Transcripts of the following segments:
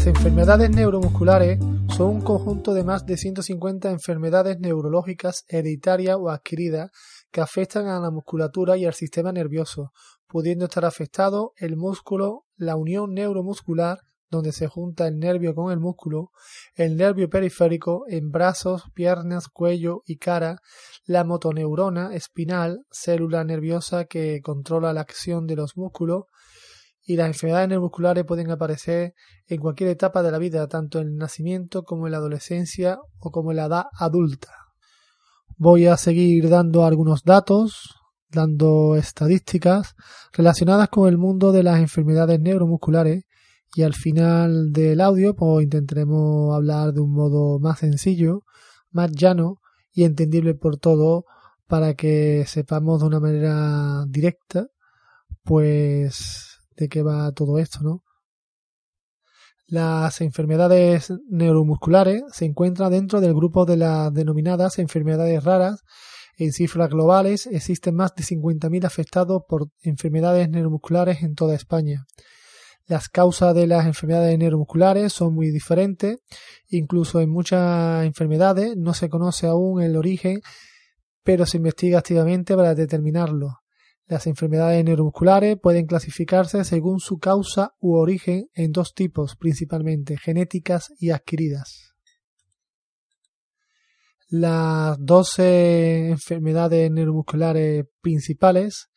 Las enfermedades neuromusculares son un conjunto de más de 150 enfermedades neurológicas hereditarias o adquiridas que afectan a la musculatura y al sistema nervioso, pudiendo estar afectado el músculo, la unión neuromuscular, donde se junta el nervio con el músculo, el nervio periférico en brazos, piernas, cuello y cara, la motoneurona espinal, célula nerviosa que controla la acción de los músculos, y las enfermedades neuromusculares pueden aparecer en cualquier etapa de la vida, tanto en el nacimiento como en la adolescencia o como en la edad adulta. Voy a seguir dando algunos datos, dando estadísticas relacionadas con el mundo de las enfermedades neuromusculares y al final del audio pues intentaremos hablar de un modo más sencillo, más llano y entendible por todo para que sepamos de una manera directa pues de qué va todo esto, ¿no? Las enfermedades neuromusculares se encuentran dentro del grupo de las denominadas enfermedades raras. En cifras globales existen más de 50.000 afectados por enfermedades neuromusculares en toda España. Las causas de las enfermedades neuromusculares son muy diferentes. Incluso en muchas enfermedades no se conoce aún el origen, pero se investiga activamente para determinarlo. Las enfermedades neuromusculares pueden clasificarse según su causa u origen en dos tipos, principalmente genéticas y adquiridas. Las 12 enfermedades neuromusculares principales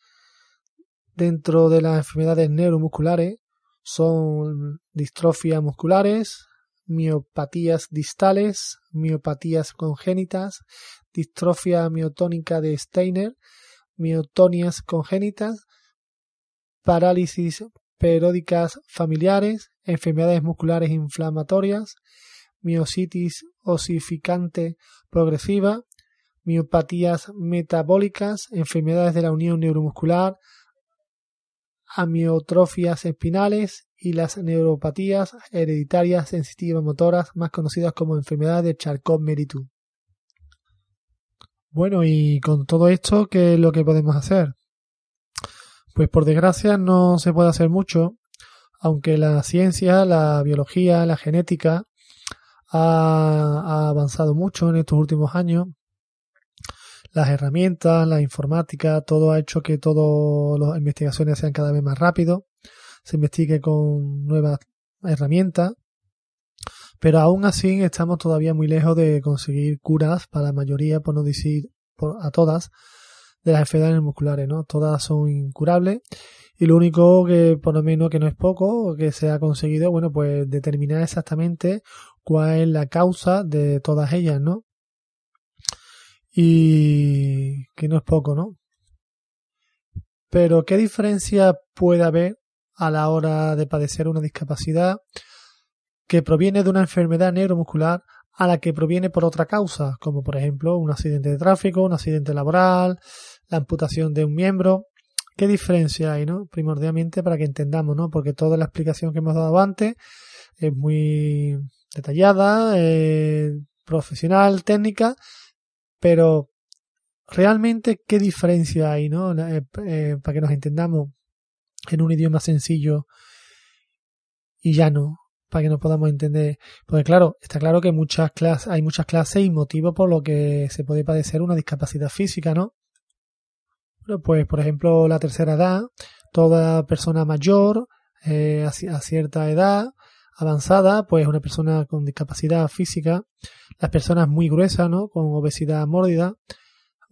dentro de las enfermedades neuromusculares son distrofias musculares, miopatías distales, miopatías congénitas, distrofia miotónica de Steiner, miotonias congénitas, parálisis periódicas familiares, enfermedades musculares inflamatorias, miositis osificante progresiva, miopatías metabólicas, enfermedades de la unión neuromuscular, amiotrofias espinales y las neuropatías hereditarias sensitivas motoras más conocidas como enfermedades de Charcot-Marie-Tooth. Bueno, y con todo esto, ¿qué es lo que podemos hacer? Pues por desgracia no se puede hacer mucho, aunque la ciencia, la biología, la genética ha, ha avanzado mucho en estos últimos años. Las herramientas, la informática, todo ha hecho que todas las investigaciones sean cada vez más rápido, se investigue con nuevas herramientas, pero aún así estamos todavía muy lejos de conseguir curas para la mayoría, por no decir a todas, de las enfermedades musculares, ¿no? Todas son incurables y lo único que, por lo menos que no es poco, que se ha conseguido, bueno, pues determinar exactamente cuál es la causa de todas ellas, ¿no? Y que no es poco, ¿no? Pero, ¿qué diferencia puede haber a la hora de padecer una discapacidad que proviene de una enfermedad neuromuscular a la que proviene por otra causa, como por ejemplo un accidente de tráfico, un accidente laboral, la amputación de un miembro. ¿Qué diferencia hay, no? Primordialmente para que entendamos, ¿no? Porque toda la explicación que hemos dado antes es muy detallada, eh, profesional, técnica, pero realmente qué diferencia hay, ¿no? Eh, eh, para que nos entendamos en un idioma sencillo y llano, para que nos podamos entender. Porque claro, está claro que muchas hay muchas clases y motivos por lo que se puede padecer una discapacidad física, ¿no? Pues por ejemplo la tercera edad, toda persona mayor eh, a, a cierta edad avanzada, pues una persona con discapacidad física, las personas muy gruesas, ¿no? Con obesidad mórbida,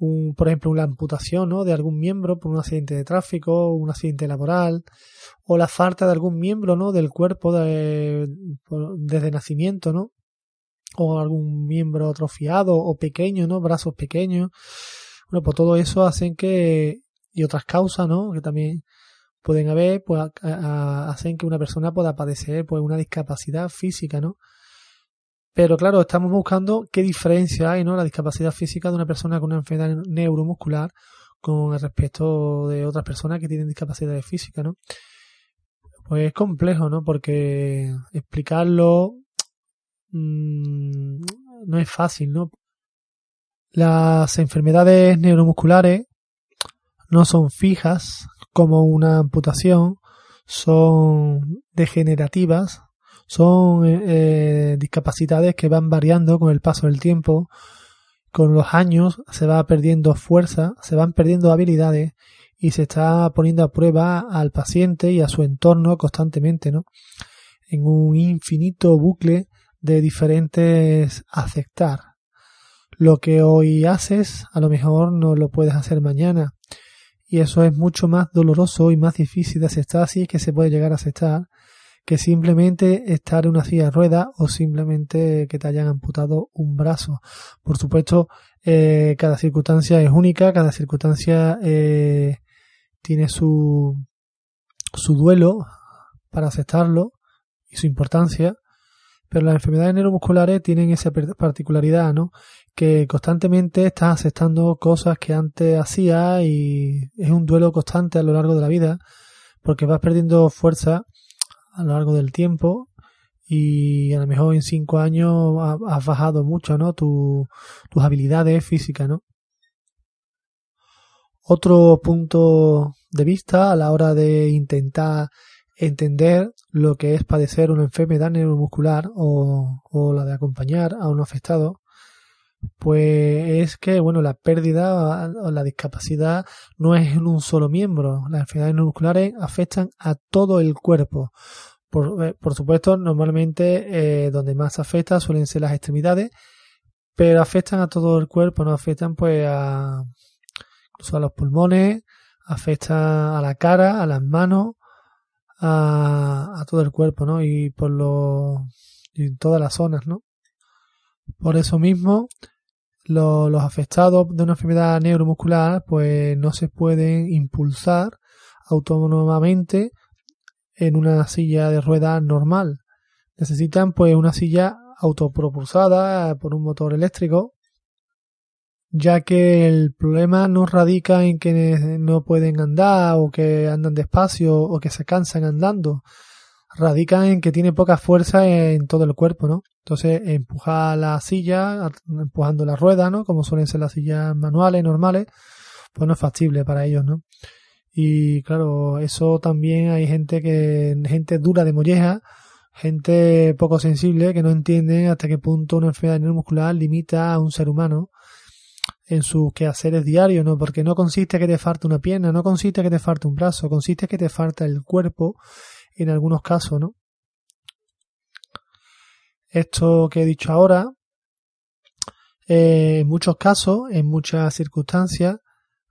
un, por ejemplo, una amputación ¿no? de algún miembro por un accidente de tráfico, un accidente laboral, o la falta de algún miembro ¿no? del cuerpo de, desde nacimiento, ¿no? o algún miembro atrofiado o pequeño, ¿no? Brazos pequeños. Bueno, pues todo eso hacen que, y otras causas, ¿no? Que también pueden haber, pues hacen que una persona pueda padecer pues una discapacidad física, ¿no? Pero claro, estamos buscando qué diferencia hay, ¿no? La discapacidad física de una persona con una enfermedad neuromuscular con respecto de otras personas que tienen discapacidades físicas, ¿no? Pues es complejo, ¿no? Porque explicarlo mmm, no es fácil, ¿no? Las enfermedades neuromusculares no son fijas como una amputación, son degenerativas, son eh, eh, discapacidades que van variando con el paso del tiempo, con los años se va perdiendo fuerza, se van perdiendo habilidades y se está poniendo a prueba al paciente y a su entorno constantemente, ¿no? En un infinito bucle de diferentes aceptar. Lo que hoy haces, a lo mejor no lo puedes hacer mañana. Y eso es mucho más doloroso y más difícil de aceptar si es que se puede llegar a aceptar que simplemente estar en una silla de ruedas o simplemente que te hayan amputado un brazo. Por supuesto, eh, cada circunstancia es única, cada circunstancia eh, tiene su, su duelo para aceptarlo y su importancia, pero las enfermedades neuromusculares tienen esa particularidad, ¿no? Que constantemente estás aceptando cosas que antes hacías y es un duelo constante a lo largo de la vida, porque vas perdiendo fuerza a lo largo del tiempo y a lo mejor en cinco años has bajado mucho, ¿no? tus habilidades físicas, ¿no? Otro punto de vista a la hora de intentar entender lo que es padecer una enfermedad neuromuscular o, la de acompañar a un afectado, pues es que, bueno, la pérdida o la discapacidad no es en un solo miembro. Las enfermedades neuromusculares afectan a todo el cuerpo. Por, eh, por supuesto, normalmente eh, donde más afecta suelen ser las extremidades, pero afectan a todo el cuerpo, no afectan pues a, incluso a los pulmones, afecta a la cara, a las manos, a, todo el cuerpo, ¿no? Y por lo, y todas las zonas, ¿no? Por eso mismo, los afectados de una enfermedad neuromuscular pues no se pueden impulsar autónomamente en una silla de ruedas normal. Necesitan pues una silla autopropulsada por un motor eléctrico, ya que el problema no radica en que no pueden andar o que andan despacio o que se cansan andando, radica en que tiene poca fuerza en todo el cuerpo, ¿no? Entonces, empujar la silla, empujando la rueda, ¿no? Como suelen ser las sillas manuales, normales, pues no es factible para ellos, ¿no? Y claro, eso también hay gente que, gente dura de molleja, gente poco sensible que no entiende hasta qué punto una enfermedad neuromuscular limita a un ser humano en sus quehaceres diarios, ¿no? Porque no consiste que te falte una pierna, no consiste que te falte un brazo, consiste que te falta el cuerpo en algunos casos, ¿no? Esto que he dicho ahora, eh, en muchos casos, en muchas circunstancias,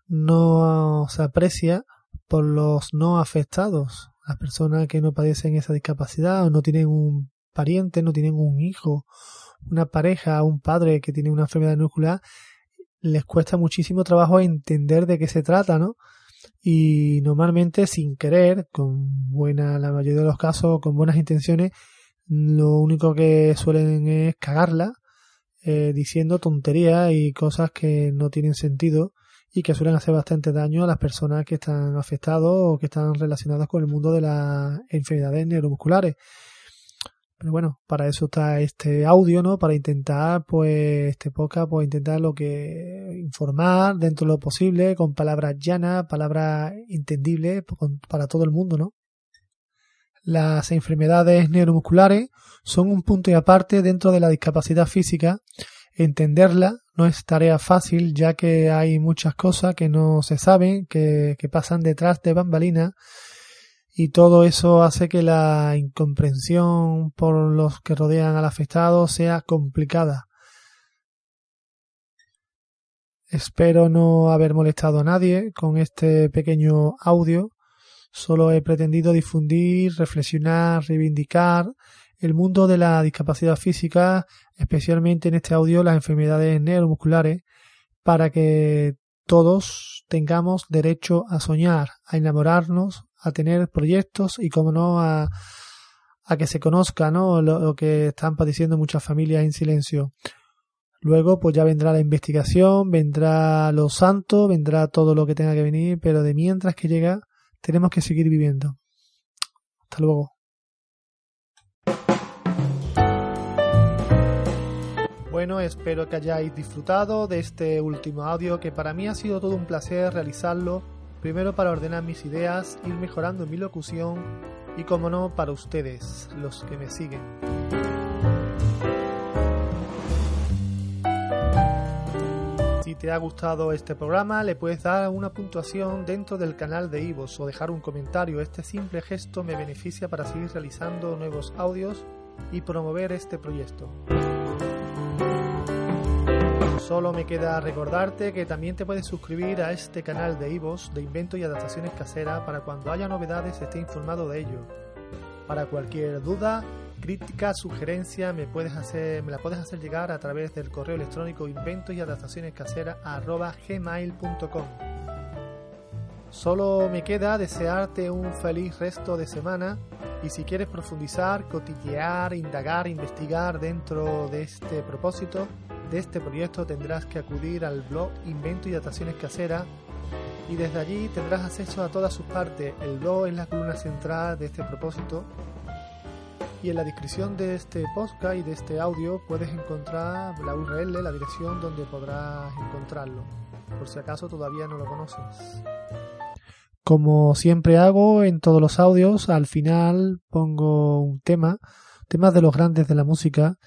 no se aprecia por los no afectados, las personas que no padecen esa discapacidad o no tienen un pariente, no tienen un hijo, una pareja, un padre que tiene una enfermedad nuclear, les cuesta muchísimo trabajo entender de qué se trata, ¿no? Y normalmente sin querer, con buena, la mayoría de los casos, con buenas intenciones, lo único que suelen es cagarla eh, diciendo tonterías y cosas que no tienen sentido y que suelen hacer bastante daño a las personas que están afectadas o que están relacionadas con el mundo de las enfermedades neuromusculares. Pero bueno, para eso está este audio, ¿no? Para intentar, pues, este podcast, pues intentar lo que informar dentro de lo posible, con palabras llanas, palabras entendibles para todo el mundo, ¿no? Las enfermedades neuromusculares son un punto y aparte dentro de la discapacidad física. Entenderla no es tarea fácil ya que hay muchas cosas que no se saben, que, que pasan detrás de bambalinas y todo eso hace que la incomprensión por los que rodean al afectado sea complicada. Espero no haber molestado a nadie con este pequeño audio Solo he pretendido difundir, reflexionar, reivindicar el mundo de la discapacidad física, especialmente en este audio las enfermedades neuromusculares, para que todos tengamos derecho a soñar, a enamorarnos, a tener proyectos y, como no, a, a que se conozca ¿no? lo, que están padeciendo muchas familias en silencio. Luego, pues ya vendrá la investigación, vendrá los santos, vendrá todo lo que tenga que venir, pero de mientras que llega, tenemos que seguir viviendo. Hasta luego. Bueno, espero que hayáis disfrutado de este último audio que para mí ha sido todo un placer realizarlo, primero para ordenar mis ideas, ir mejorando mi locución y como no para ustedes, los que me siguen. Si te ha gustado este programa, le puedes dar una puntuación dentro del canal de Ivos o dejar un comentario. Este simple gesto me beneficia para seguir realizando nuevos audios y promover este proyecto. Solo me queda recordarte que también te puedes suscribir a este canal de Ivos de inventos y adaptaciones caseras para cuando haya novedades esté informado de ello. Para cualquier duda, crítica, sugerencia, me, puedes hacer, me la puedes hacer llegar a través del correo electrónico inventos y adaptaciones gmail.com. Solo me queda desearte un feliz resto de semana y si quieres profundizar, cotillear, indagar, investigar dentro de este propósito, de este proyecto tendrás que acudir al blog Invento y Adaptaciones Caseras y desde allí tendrás acceso a todas sus partes. El blog es la columna central de este propósito y en la descripción de este podcast y de este audio puedes encontrar la URL, la dirección donde podrás encontrarlo, por si acaso todavía no lo conoces. Como siempre hago en todos los audios, al final pongo un tema, temas de los grandes de la música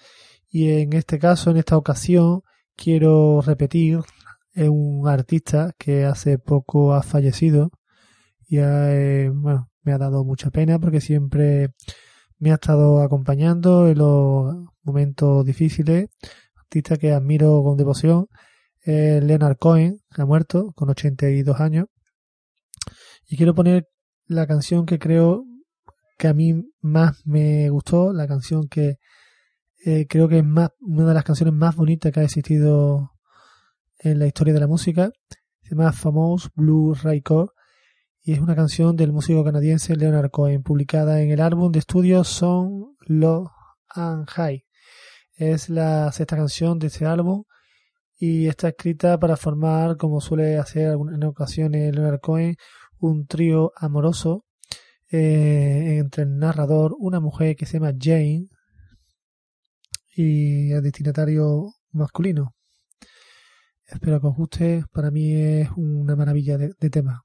y en este caso, en esta ocasión, quiero repetir un artista que hace poco ha fallecido y eh, bueno, me ha dado mucha pena porque siempre me ha estado acompañando en los momentos difíciles. Artista que admiro con devoción. Leonard Cohen, que ha muerto con 82 años. Y quiero poner la canción que creo que a mí más me gustó, la canción que eh, creo que es más, una de las canciones más bonitas que ha existido en la historia de la música. Se llama Famous Blue Record y es una canción del músico canadiense Leonard Cohen, publicada en el álbum de estudio Song Low and High. Es la sexta canción de este álbum y está escrita para formar, como suele hacer en ocasiones Leonard Cohen, un trío amoroso eh, entre el narrador, una mujer que se llama Jane, y el destinatario masculino. Espero que os guste, para mí es una maravilla de, de tema.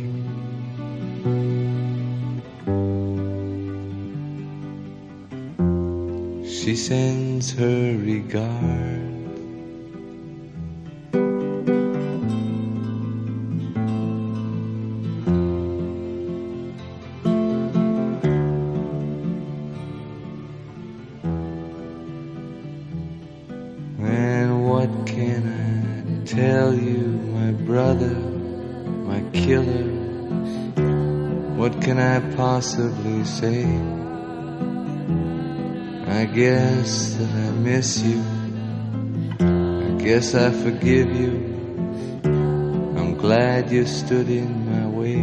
She sends her regard. What can I possibly say? I guess that I miss you. I guess I forgive you. I'm glad you stood in my way.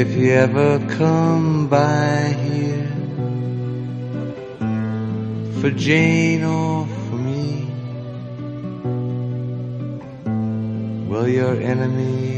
If you ever come by here for Jane or for me, well, your enemy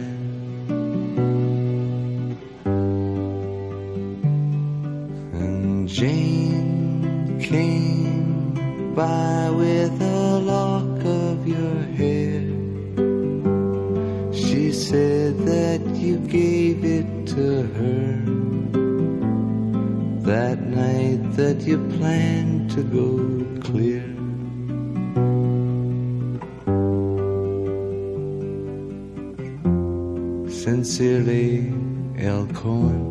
You gave it to her that night that you planned to go clear. Sincerely, El Cohen.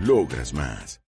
Logras más.